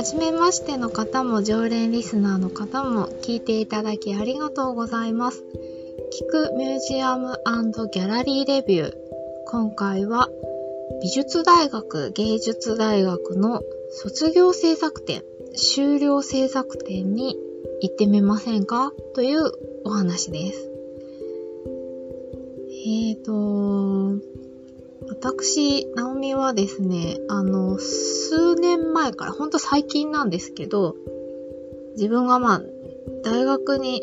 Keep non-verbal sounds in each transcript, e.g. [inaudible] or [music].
初めましての方も常連リスナーの方も聞いていただきありがとうございます。聞くミュージアムギャラリーレビュー。今回は美術大学芸術大学の卒業制作展、修了制作展に行ってみませんか？というお話です。えーと、私、ナオミはですね、あの、数年前から、ほんと最近なんですけど、自分がまあ、大学に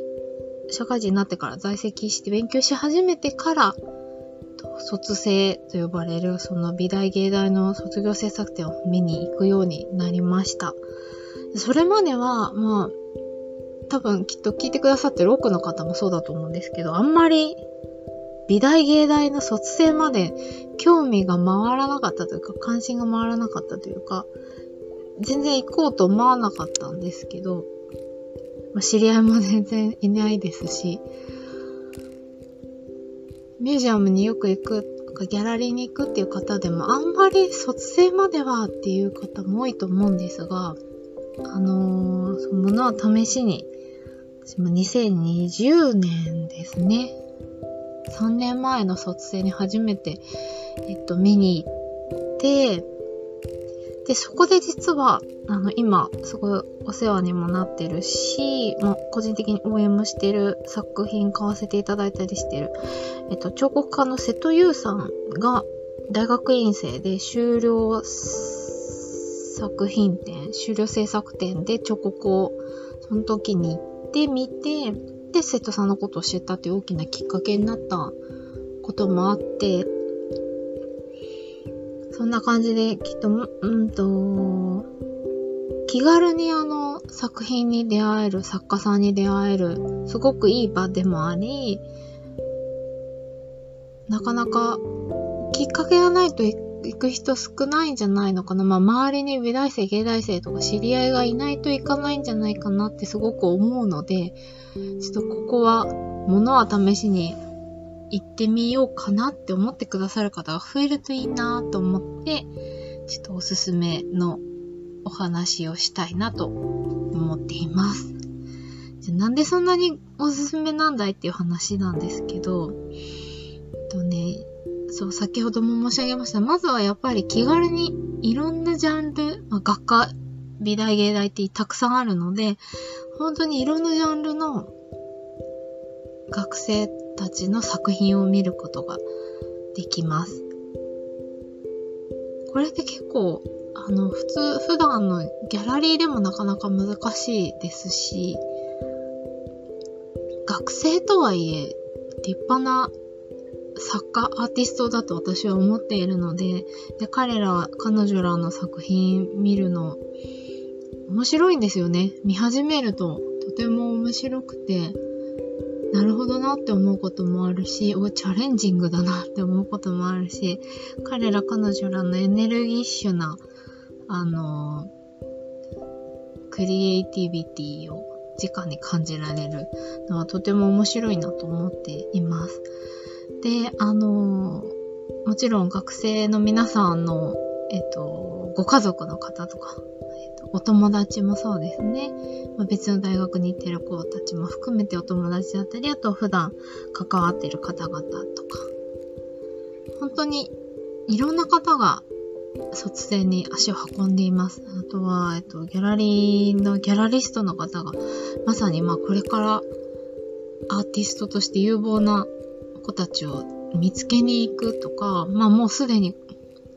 社会人になってから在籍して勉強し始めてから、卒生と呼ばれるその美大芸大の卒業制作展を見に行くようになりました。それまでは、まあ、多分きっと聞いてくださってる多くの方もそうだと思うんですけど、あんまり美大芸大の卒生まで興味が回らなかったというか、関心が回らなかったというか、全然行こうと思わなかったんですけど、まあ、知り合いも全然いないですし、ミュージアムによく行くとか、ギャラリーに行くっていう方でも、あんまり卒生まではっていう方も多いと思うんですが、あのー、そのものは試しに、私も2020年ですね。3年前の卒生に初めて、えっと、見に行って、で、そこで実は、あの、今、すごいお世話にもなってるし、まあ、個人的に応援もしてる作品買わせていただいたりしてる、えっと、彫刻家の瀬戸優さんが大学院生で修了作品展、修了制作展で彫刻をその時に行ってみて、で、瀬戸さんのことを知ったっていう大きなきっかけになったこともあって、そんな感じで、きっと、うんと、気軽にあの作品に出会える、作家さんに出会える、すごくいい場でもあり、なかなかきっかけがないと行く人少ないんじゃないのかな。まあ、周りに美大生、芸大生とか知り合いがいないといかないんじゃないかなってすごく思うので、ちょっとここは、物は試しに行ってみようかなって思ってくださる方が増えるといいなと思って、ちょっとおすすめのお話をしたいなと思っています。じゃなんでそんなにおすすめなんだいっていう話なんですけど、そう、先ほども申し上げました。まずはやっぱり気軽にいろんなジャンル、まあ、学科、美大芸大ってたくさんあるので、本当にいろんなジャンルの学生たちの作品を見ることができます。これって結構、あの、普通、普段のギャラリーでもなかなか難しいですし、学生とはいえ、立派な作家、アーティストだと私は思っているので、で彼ら、彼女らの作品見るの、面白いんですよね。見始めると、とても面白くて、なるほどなって思うこともあるし、お、チャレンジングだな [laughs] って思うこともあるし、彼ら彼女らのエネルギッシュな、あの、クリエイティビティを直に感じられるのはとても面白いなと思っています。で、あの、もちろん学生の皆さんの、えっと、ご家族の方とか、えっと、お友達もそうですね。まあ、別の大学に行ってる子たちも含めてお友達だったり、あと普段関わってる方々とか、本当にいろんな方が卒生に足を運んでいます。あとは、えっと、ギャラリーのギャラリストの方が、まさにまあこれからアーティストとして有望な子たちを見つけに行くとか、まあもうすでに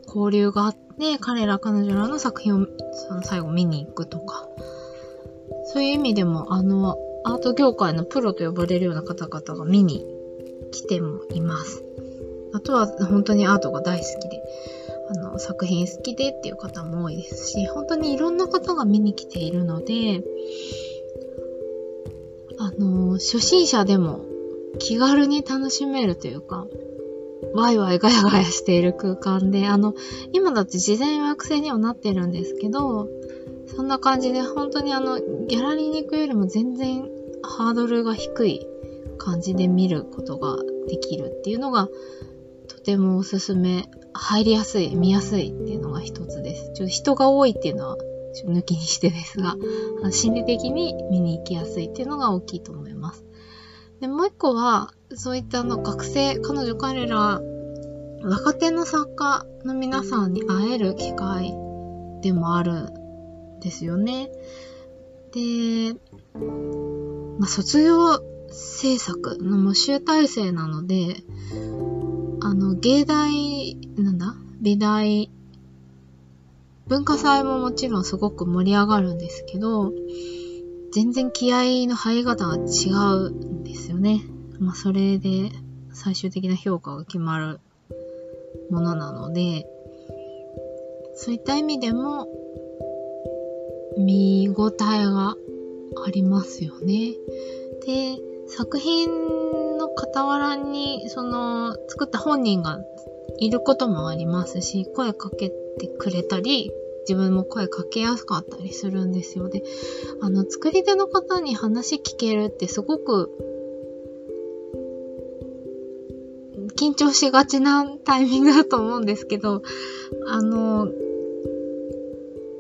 交流があって、彼ら彼女らの作品をその最後見に行くとか、そういう意味でも、あの、アート業界のプロと呼ばれるような方々が見に来てもいます。あとは本当にアートが大好きで、あの、作品好きでっていう方も多いですし、本当にいろんな方が見に来ているので、あの、初心者でも気軽に楽しめるというか、ワイワイガヤガヤしている空間で、あの、今だって事前予約制にはなってるんですけど、そんな感じで本当にあの、ギャラリーに行くよりも全然ハードルが低い感じで見ることができるっていうのが、とてもおすすめ、入りやすい、見やすいっていうのが一つです。ちょっと人が多いっていうのは抜きにしてですが、心理的に見に行きやすいっていうのが大きいと思います。で、もう一個は、そういったあの学生、彼女彼ら、若手の作家の皆さんに会える機会でもあるんですよね。で、まあ、卒業制作の集大成なので、あの、芸大、なんだ美大、文化祭ももちろんすごく盛り上がるんですけど、全然気合の入り方が違うんですよね。まあ、それで最終的な評価が決まるものなので、そういった意味でも、見応えがありますよね。で、作品の傍らに、その、作った本人がいることもありますし、声かけてくれたり、自分も声かけやすかったりするんですよ。で、あの、作り手の方に話聞けるってすごく、緊張しがちなタイミングだと思うんですけど、あの、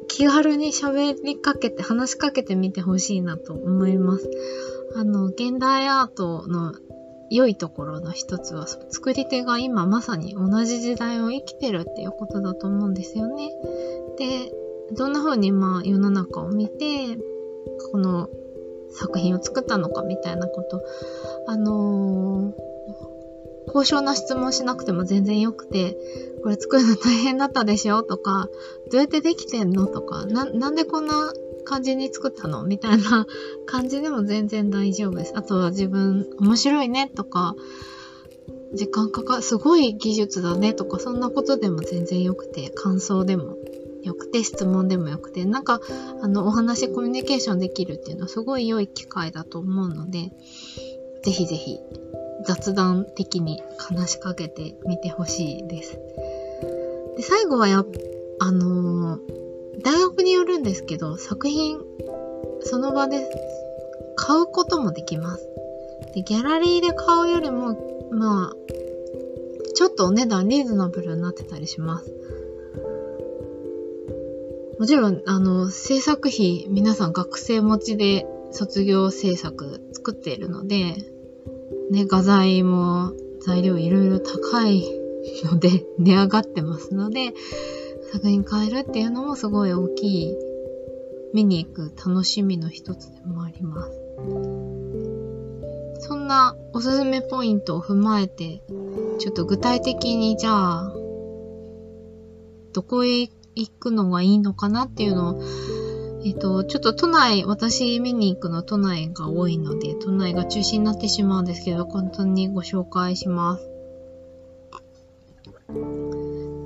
気軽に喋りかけて、話しかけてみてほしいなと思います。あの、現代アートの良いところの一つは、作り手が今まさに同じ時代を生きてるっていうことだと思うんですよね。で、どんな風にまあ世の中を見て、この作品を作ったのかみたいなこと、あのー高尚な質問しなくても全然よくて、これ作るの大変だったでしょとか、どうやってできてんのとか、な、なんでこんな感じに作ったのみたいな [laughs] 感じでも全然大丈夫です。あとは自分面白いねとか、時間かかる、すごい技術だねとか、そんなことでも全然よくて、感想でもよくて、質問でもよくて、なんか、あの、お話、コミュニケーションできるっていうのはすごい良い機会だと思うので、ぜひぜひ、雑談的に話しかけてみてほしいです。で、最後はや、あのー、大学によるんですけど、作品、その場で買うこともできます。で、ギャラリーで買うよりも、まあ、ちょっとお値段リーズナブルになってたりします。もちろん、あの、制作費、皆さん学生持ちで卒業制作作っているので、ね、画材も材料いろいろ高いので、[laughs] 値上がってますので、作品変えるっていうのもすごい大きい、見に行く楽しみの一つでもあります。そんなおすすめポイントを踏まえて、ちょっと具体的にじゃあ、どこへ行行くのがいいのかなっていうのを、えっと、ちょっと都内、私見に行くの都内が多いので、都内が中心になってしまうんですけど、簡単にご紹介します。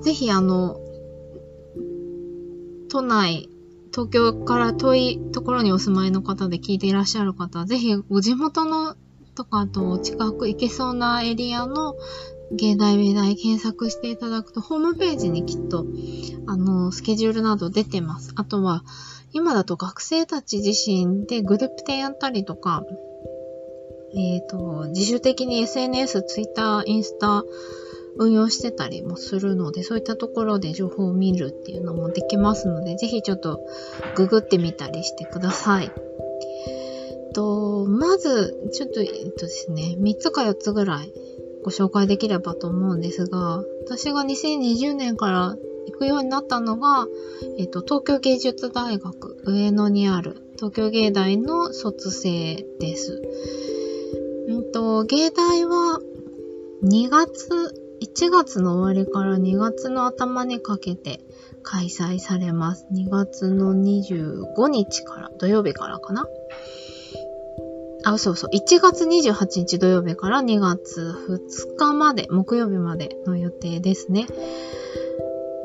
ぜひあの、都内、東京から遠いところにお住まいの方で聞いていらっしゃる方、ぜひご地元のとかあと近く行けそうなエリアの芸大美大検索していただくと、ホームページにきっと、あの、スケジュールなど出てます。あとは、今だと学生たち自身でグループ展やったりとか、えっ、ー、と、自主的に SNS、Twitter、インスタ、運用してたりもするので、そういったところで情報を見るっていうのもできますので、ぜひちょっとググってみたりしてください。と、まず、ちょっと、えっとですね、3つか4つぐらいご紹介できればと思うんですが、私が2020年から行くようになったのが、えっと、東京芸術大学上野にある東京芸大の卒生です。うんと、芸大は2月1月の終わりから2月の頭にかけて開催されます。2月の25日から、土曜日からかな。あ、そうそう。1月28日土曜日から2月2日まで、木曜日までの予定ですね。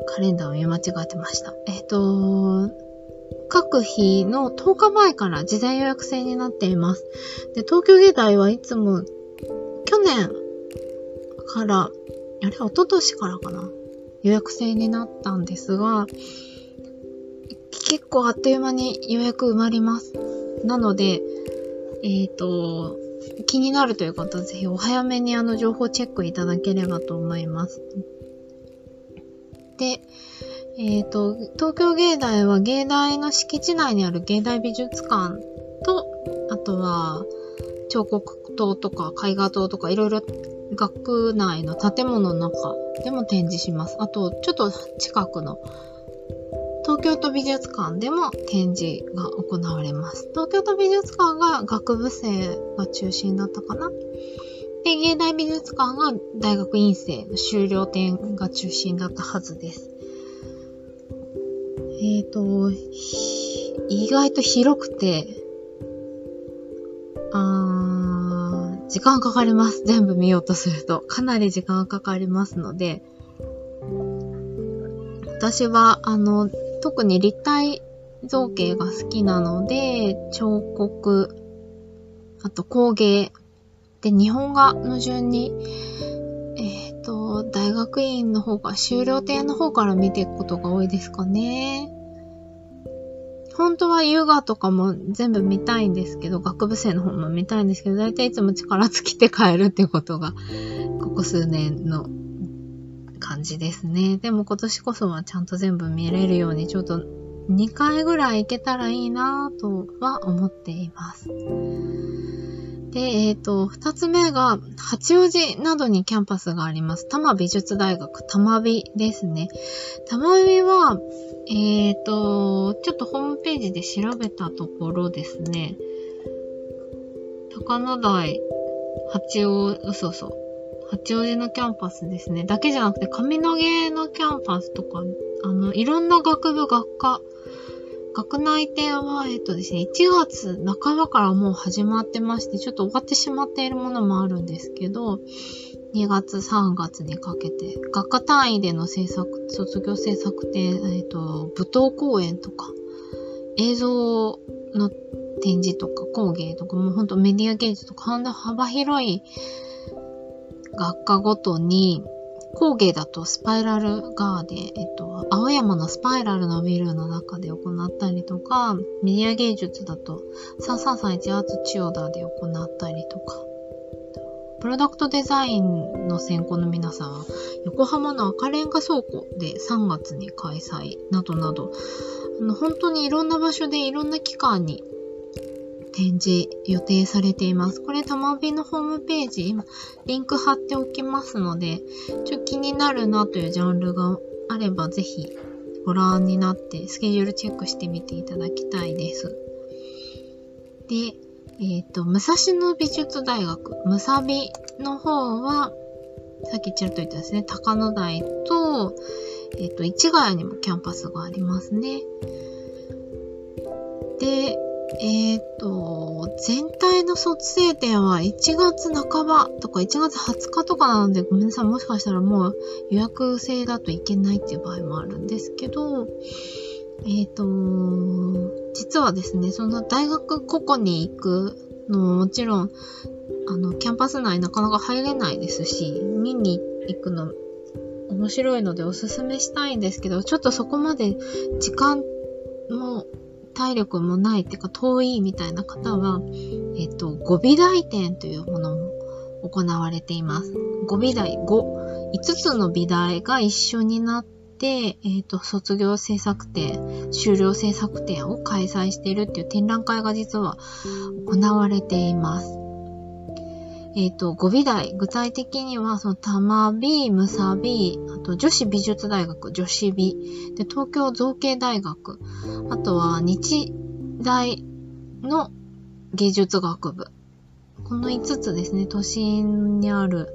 カレンダーを見間違えてました。えっ、と、各日の10日前から事前予約制になっています。で、東京芸大はいつも去年からあれ、一昨年からかな？予約制になったんですが、結構あっという間に予約埋まります。なので、えっ、ー、と、気になるという方はぜひお早めにあの情報チェックいただければと思います。で、えっ、ー、と、東京芸大は芸大の敷地内にある芸大美術館と、あとは、彫刻塔とか絵画塔とかいろいろ学内の建物の中でも展示します。あと、ちょっと近くの東京都美術館でも展示が行われます。東京都美術館が学部生が中心だったかな。で、芸大美術館が大学院生の修了展が中心だったはずです。えっ、ー、と、意外と広くて、あー、時間かかります。全部見ようとすると。かなり時間かかりますので、私は、あの、特に立体造形が好きなので、彫刻、あと工芸、で、日本画の順に、えっ、ー、と、大学院の方が、修了展の方から見ていくことが多いですかね。本当はヨガとかも全部見たいんですけど、学部生の方も見たいんですけど、だいたいいつも力尽きて帰るってことが、ここ数年の感じですね。でも今年こそはちゃんと全部見れるように、ちょっと2回ぐらい行けたらいいなとは思っています。で、えっ、ー、と、二つ目が、八王子などにキャンパスがあります。多摩美術大学、多摩美ですね。多摩美は、えっ、ー、と、ちょっとホームページで調べたところですね、鷹の台、八王、嘘嘘。八王子のキャンパスですね。だけじゃなくて、上野毛のキャンパスとか、あの、いろんな学部、学科、学内展は、えっとですね、1月半ばからもう始まってまして、ちょっと終わってしまっているものもあるんですけど、2月、3月にかけて、学科単位での制作、卒業制作展、えっと、舞踏公演とか、映像の展示とか工芸とか、もうほんとメディア芸術とか、幅広い学科ごとに、工芸だとスパイラルガーで、えっと、青山のスパイラルのビルの中で行ったりとか、メディア芸術だと3331アーツ千代田で行ったりとか、プロダクトデザインの専攻の皆さんは、横浜の赤レンガ倉庫で3月に開催などなど、あの本当にいろんな場所でいろんな期間に展示予定されています。これ、たまびのホームページ、今、リンク貼っておきますので、ちょっと気になるなというジャンルがあれば、ぜひご覧になって、スケジュールチェックしてみていただきたいです。で、えっ、ー、と、武蔵野美術大学、むさびの方は、さっきちらっと言ったですね、高野台と、えっ、ー、と、市ヶ谷にもキャンパスがありますね。で、えっ、ー、と、全体の卒生点は1月半ばとか1月20日とかなので、ごめんなさい。もしかしたらもう予約制だといけないっていう場合もあるんですけど、えっ、ー、と、実はですね、その大学個々に行くのももちろん、あの、キャンパス内なかなか入れないですし、見に行くの面白いのでおすすめしたいんですけど、ちょっとそこまで時間も体力もないっていうか遠いみたいな方は、えっ、と、語尾台展というものも行われています。語尾大5、5つの美大が一緒になって、えっ、と、卒業制作展、修了制作展を開催しているっていう展覧会が実は行われています。えっ、ー、と、語尾大、具体的には、その、たまび、むさび、あと、女子美術大学、女子美、で、東京造形大学、あとは、日大の芸術学部。この5つですね、都心にある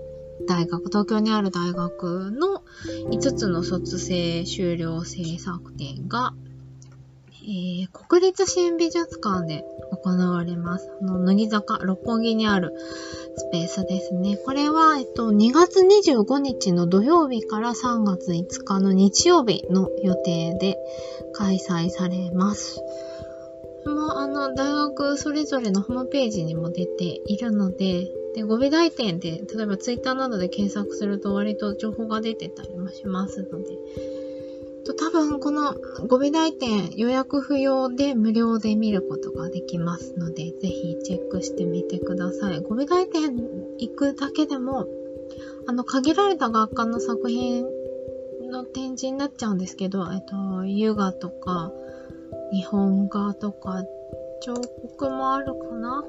大学、東京にある大学の5つの卒生修了制作展が、えー、国立新美術館で行われます。あの、乃木坂、六本木にあるスペースですね。これは、えっと、2月25日の土曜日から3月5日の日曜日の予定で開催されます。もう、あの、大学それぞれのホームページにも出ているので、で、語尾大店で、例えばツイッターなどで検索すると割と情報が出てたりもしますので、と多分この語尾大店予約不要で無料で見ることができますので、ぜひチェックしてみてください。語尾大店行くだけでも、あの、限られた学科の作品の展示になっちゃうんですけど、えっと、ヨガとか、日本画とか、彫刻もあるかな？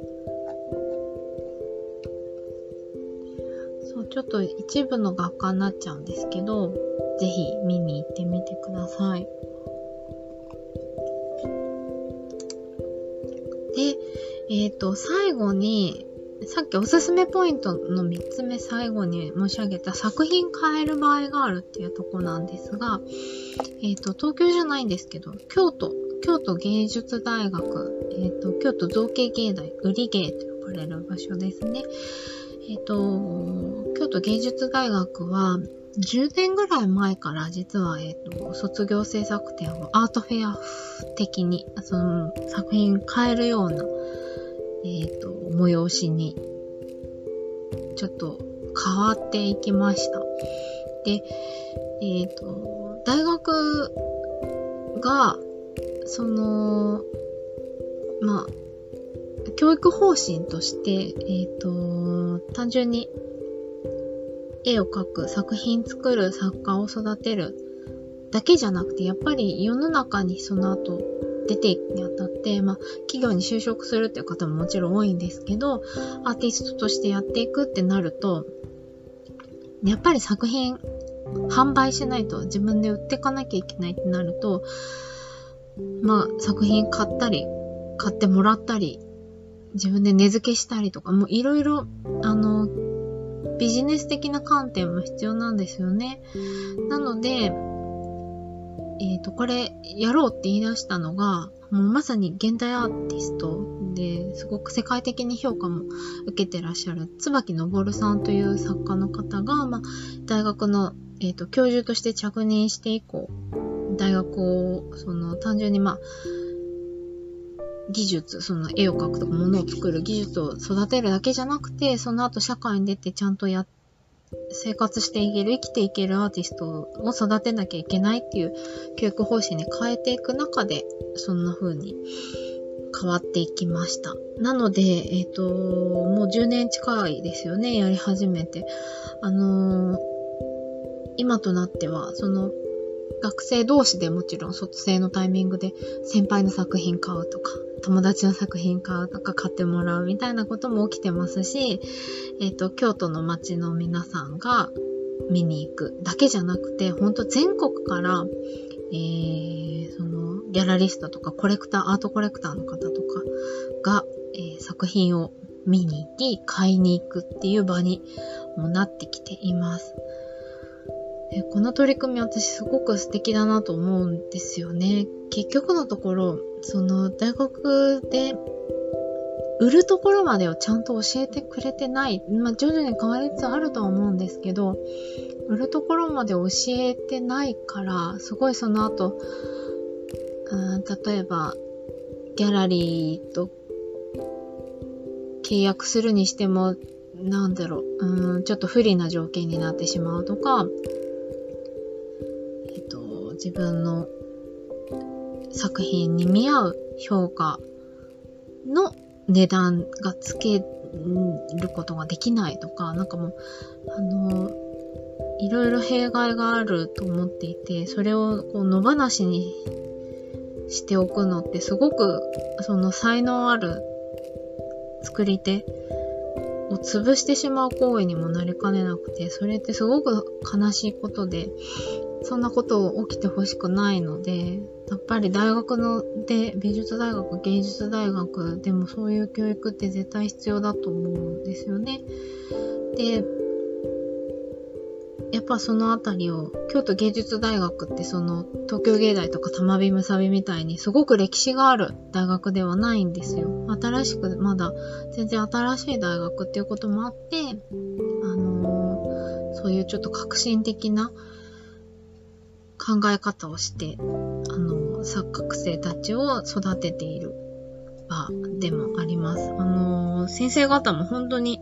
そう、ちょっと一部の学科になっちゃうんですけど、ぜひ見に行ってみてください。で、えっ、ー、と、最後に、さっきおすすめポイントの3つ目最後に申し上げた作品変える場合があるっていうとこなんですが、えっ、ー、と、東京じゃないんですけど、京都、京都芸術大学、えっ、ー、と、京都造形芸大、売り芸と呼ばれる場所ですね。えっ、ー、と、京都芸術大学は、10年ぐらい前から実は、えっ、と、卒業制作展をアートフェア的に、その作品変えるような、えっ、と、催しに、ちょっと変わっていきました。で、えっ、と、大学が、その、まあ、教育方針として、えっ、と、単純に絵を描く、作品作る作家を育てるだけじゃなくて、やっぱり世の中にその後出ていくにあたって、まあ、企業に就職するっていう方ももちろん多いんですけど、アーティストとしてやっていくってなると、やっぱり作品販売しないと自分で売っていかなきゃいけないってなると、まあ、作品買ったり、買ってもらったり、自分で値付けしたりとか、もういろいろ、あの、ビジネス的な観点も必要なんですよね。なので、えっ、ー、と、これやろうって言い出したのが、もうまさに現代アーティストですごく世界的に評価も受けてらっしゃる椿昇さんという作家の方が、まあ、大学の、えっ、ー、と教授として着任して以降、大学を、その単純にまあ、技術、その絵を描くとか物を作る技術を育てるだけじゃなくて、その後社会に出てちゃんとや、生活していける、生きていけるアーティストを育てなきゃいけないっていう教育方針に変えていく中で、そんな風に変わっていきました。なので、えっ、ー、と、もう10年近いですよね、やり始めて。あのー、今となっては、その、学生同士でもちろん卒生のタイミングで先輩の作品買うとか、友達の作品買うとか買ってもらうみたいなことも起きてますし、えっ、ー、と、京都の街の皆さんが見に行くだけじゃなくて、ほんと全国から、えー、その、ギャラリストとかコレクター、アートコレクターの方とかが、えー、作品を見に行き、買いに行くっていう場にもなってきています。でこの取り組み私すごく素敵だなと思うんですよね。結局のところ、その大学で売るところまでをちゃんと教えてくれてない。まあ徐々に変わりつつあるとは思うんですけど、売るところまで教えてないから、すごいその後、うん例えば、ギャラリーと契約するにしても、なんだろう、うん、ちょっと不利な条件になってしまうとか、分の作品に見合う評価の値段がつけることができないとか、なんかもう、あの、いろいろ弊害があると思っていて、それをこう野放しにしておくのってすごくその才能ある作り手を潰してしまう行為にもなりかねなくて、それってすごく悲しいことで、そんなことを起きてほしくないので、やっぱり大学ので、美術大学、芸術大学でもそういう教育って絶対必要だと思うんですよね。で、やっぱそのあたりを、京都芸術大学ってその東京芸大とか玉美むさびみたいにすごく歴史がある大学ではないんですよ。新しく、まだ全然新しい大学っていうこともあって、あのー、そういうちょっと革新的な考え方をして、あの、錯覚生たちを育てている場でもあります。あの、先生方も本当に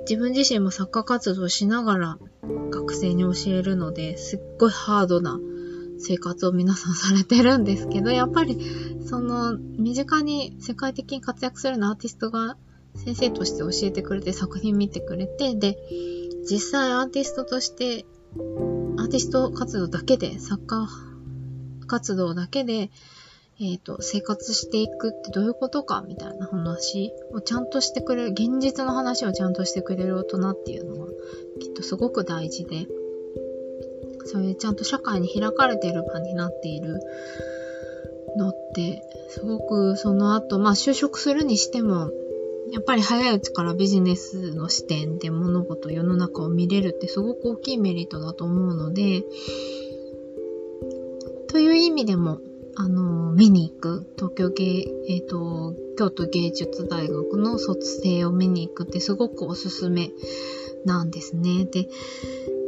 自分自身も作家活動しながら学生に教えるので、すっごいハードな生活を皆さんされてるんですけど、[laughs] やっぱり、その、身近に世界的に活躍するようなアーティストが先生として教えてくれて、作品見てくれて、で、実際アーティストとしてアーティスト活動だけで、作家活動だけで、えっ、ー、と、生活していくってどういうことかみたいな話をちゃんとしてくれる、現実の話をちゃんとしてくれる大人っていうのはきっとすごく大事で、そういうちゃんと社会に開かれている場になっているのって、すごくその後、まあ就職するにしても、やっぱり早いうちからビジネスの視点で物事、世の中を見れるってすごく大きいメリットだと思うので、という意味でも、あの、見に行く、東京芸、えっ、ー、と、京都芸術大学の卒生を見に行くってすごくおすすめなんですね。で、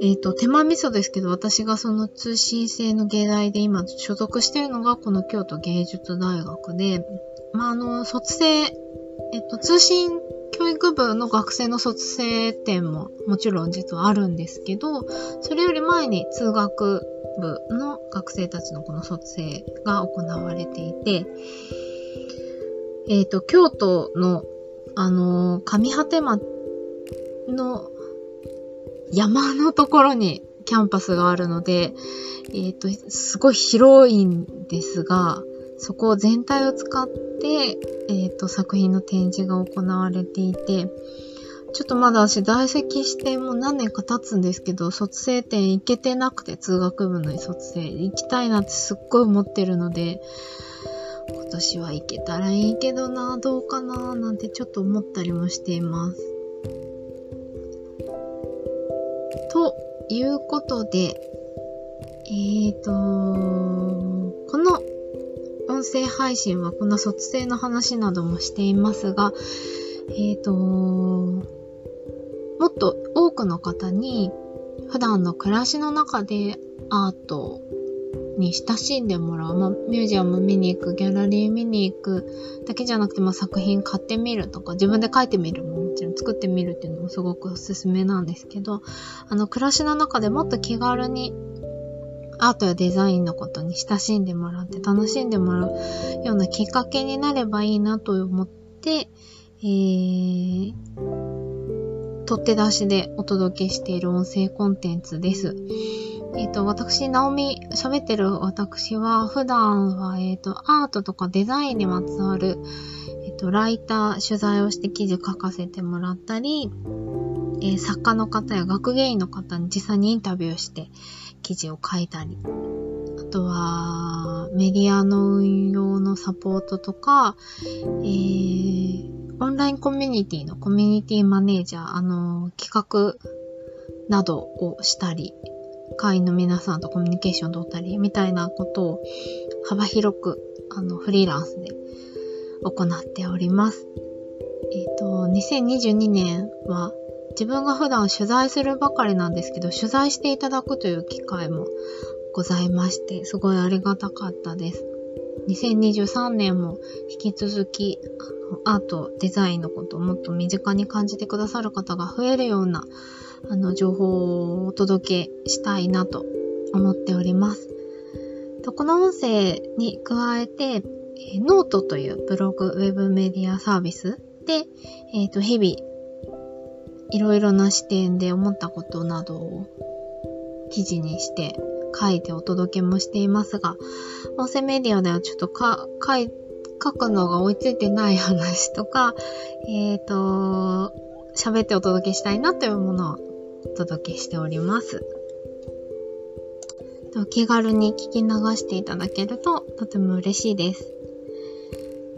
えっ、ー、と、手間味噌ですけど、私がその通信制の芸大で今所属しているのがこの京都芸術大学で、まあ、あの、卒生、えっ、ー、と、通信教育部の学生の卒生展ももちろん実はあるんですけど、それより前に通学部の学生たちのこの卒生が行われていて、えっ、ー、と、京都の、あのー、上果て町の山のところにキャンパスがあるので、えっ、ー、と、すごい広いんですが、そこ全体を使って、えっ、と、作品の展示が行われていて、ちょっとまだ私在籍してもう何年か経つんですけど、卒生展行けてなくて、通学部の卒生行きたいなってすっごい思ってるので、今年は行けたらいいけどな、どうかな、なんてちょっと思ったりもしています。ということで、えーと、この音声配信はこの卒生の話などもしていますが、えーと、もっと多くの方に普段の暮らしの中でアートに親しんでもらう。まあ、ミュージアム見に行く、ギャラリー見に行くだけじゃなくて、まあ、作品買ってみるとか、自分で描いてみるももちろん作ってみるっていうのもすごくおすすめなんですけど、あの、暮らしの中でもっと気軽にアートやデザインのことに親しんでもらって楽しんでもらうようなきっかけになればいいなと思って、えー、取って出しでお届けしている音声コンテンツです。えっ、ー、と、私、ナオミ、喋ってる私は、普段は、えっ、ー、と、アートとかデザインにまつわる、えっ、ー、と、ライター、取材をして記事書かせてもらったり、えー、作家の方や学芸員の方に実際にインタビューして記事を書いたり、あとは、メディアの運用のサポートとか、えー、オンラインコミュニティのコミュニティマネージャー、あの、企画などをしたり、会員の皆さんとコミュニケーションを取ったり、みたいなことを幅広く、あの、フリーランスで行っております。えっ、ー、と、2022年は自分が普段取材するばかりなんですけど、取材していただくという機会もございまして、すごいありがたかったです。2023年も引き続き、アート、デザインのことをもっと身近に感じてくださる方が増えるような、あの、情報をお届けしたいなと思っております。とこの音声に加えて、ノートというブログ、ウェブメディアサービスで、え、ー、と、日々、いろいろな視点で思ったことなどを記事にして書いてお届けもしていますが、音声メディアではちょっとか、書い、書くのが追いついてない話とか、[laughs] えっ、ー、と、喋ってお届けしたいなというものをお届けしております。気軽に聞き流していただけるととても嬉しいです。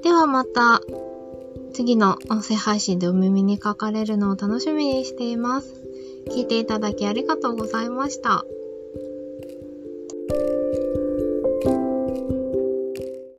ではまた次の音声配信でお耳にかかれるのを楽しみにしています。聞いていただきありがとうございました。